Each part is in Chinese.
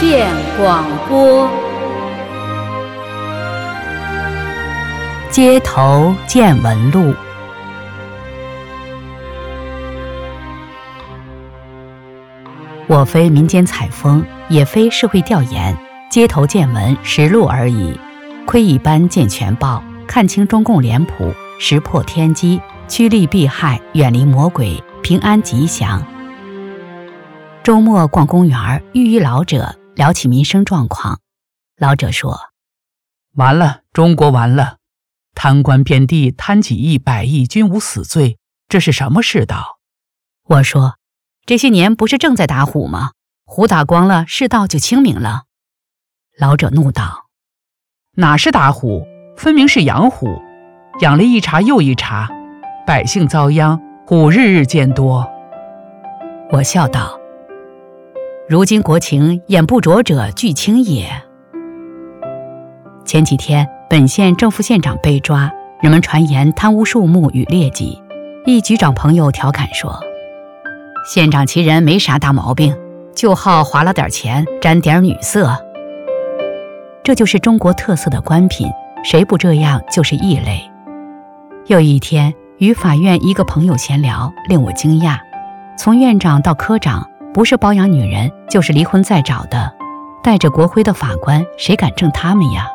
见广播，街头见闻录。我非民间采风，也非社会调研，街头见闻实录而已。窥一斑见全豹，看清中共脸谱，识破天机，趋利避害，远离魔鬼，平安吉祥。周末逛公园，遇一老者，聊起民生状况。老者说：“完了，中国完了，贪官遍地，贪几亿、百亿均无死罪，这是什么世道？”我说。这些年不是正在打虎吗？虎打光了，世道就清明了。老者怒道：“哪是打虎，分明是养虎，养了一茬又一茬，百姓遭殃，虎日日渐多。”我笑道：“如今国情，眼不着者俱清也。”前几天，本县正副县长被抓，人们传言贪污数目与劣迹。一局长朋友调侃说。县长其人没啥大毛病，就好划了点钱，沾点女色。这就是中国特色的官品，谁不这样就是异类。有一天与法院一个朋友闲聊，令我惊讶：从院长到科长，不是包养女人，就是离婚再找的，带着国徽的法官，谁敢正他们呀？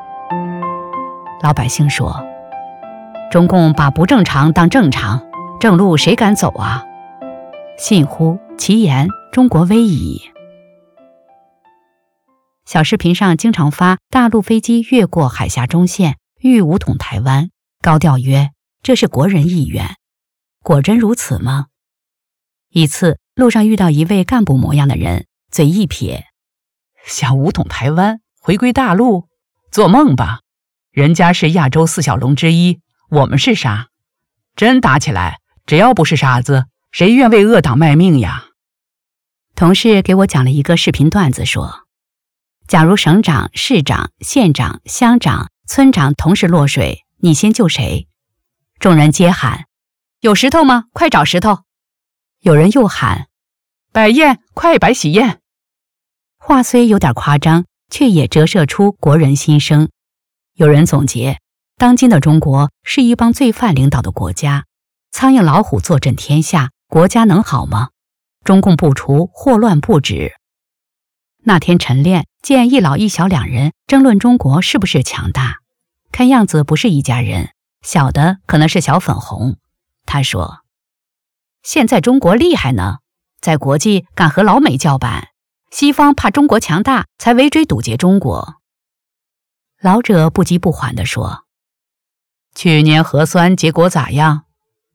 老百姓说：中共把不正常当正常，正路谁敢走啊？信乎其言，中国危矣。小视频上经常发大陆飞机越过海峡中线，欲武统台湾，高调曰这是国人意愿。果真如此吗？一次路上遇到一位干部模样的人，嘴一撇，想武统台湾，回归大陆，做梦吧！人家是亚洲四小龙之一，我们是啥？真打起来，只要不是傻子。谁愿为恶党卖命呀？同事给我讲了一个视频段子，说：假如省长、市长、县长、乡长、村长同时落水，你先救谁？众人皆喊：有石头吗？快找石头！有人又喊：摆宴，快摆喜宴！话虽有点夸张，却也折射出国人心声。有人总结：当今的中国是一帮罪犯领导的国家，苍蝇老虎坐镇天下。国家能好吗？中共不除，祸乱不止。那天晨练见一老一小两人争论中国是不是强大，看样子不是一家人。小的可能是小粉红。他说：“现在中国厉害呢，在国际敢和老美叫板，西方怕中国强大，才围追堵截中国。”老者不急不缓地说：“去年核酸结果咋样？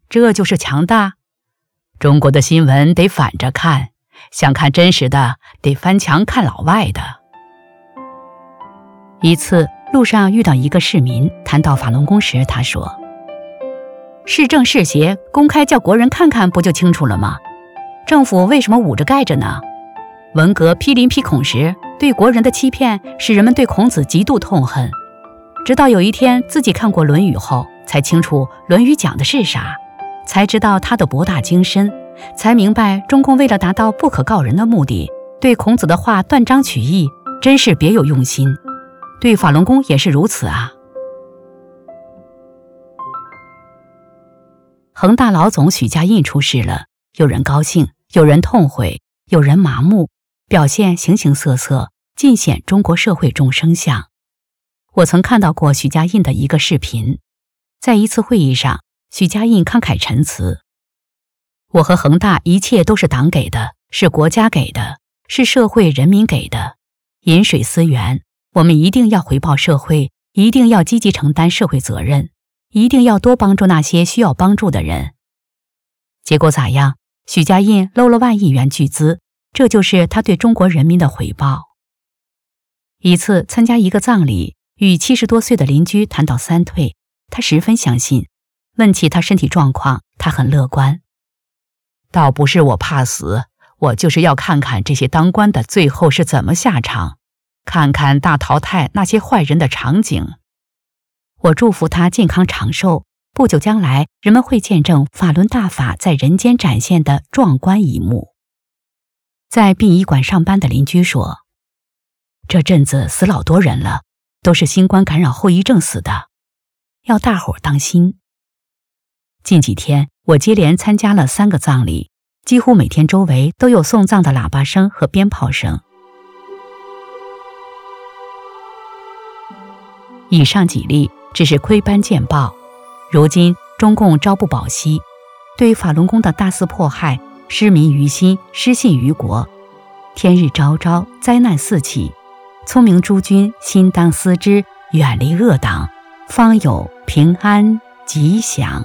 这就是强大。”中国的新闻得反着看，想看真实的，得翻墙看老外的。一次路上遇到一个市民，谈到法轮功时，他说：“是正是邪，公开叫国人看看，不就清楚了吗？政府为什么捂着盖着呢？”文革批林批孔时，对国人的欺骗，使人们对孔子极度痛恨。直到有一天自己看过《论语》后，才清楚《论语》讲的是啥。才知道他的博大精深，才明白中共为了达到不可告人的目的，对孔子的话断章取义，真是别有用心。对法轮功也是如此啊。恒大老总许家印出事了，有人高兴，有人痛悔，有人麻木，表现形形色色，尽显中国社会众生相。我曾看到过许家印的一个视频，在一次会议上。许家印慷慨陈词：“我和恒大一切都是党给的，是国家给的，是社会人民给的。饮水思源，我们一定要回报社会，一定要积极承担社会责任，一定要多帮助那些需要帮助的人。结果咋样？许家印搂了万亿元巨资，这就是他对中国人民的回报。一次参加一个葬礼，与七十多岁的邻居谈到三退，他十分相信。”问起他身体状况，他很乐观。倒不是我怕死，我就是要看看这些当官的最后是怎么下场，看看大淘汰那些坏人的场景。我祝福他健康长寿，不久将来人们会见证法轮大法在人间展现的壮观一幕。在殡仪馆上班的邻居说：“这阵子死老多人了，都是新冠感染后遗症死的，要大伙儿当心。近几天我接连参加了三个葬礼，几乎每天周围都有送葬的喇叭声和鞭炮声。以上几例只是窥斑见报，如今中共朝不保夕，对法轮功的大肆迫害，失民于心，失信于国，天日昭昭，灾难四起。聪明诸君心当思之，远离恶党，方有平安吉祥。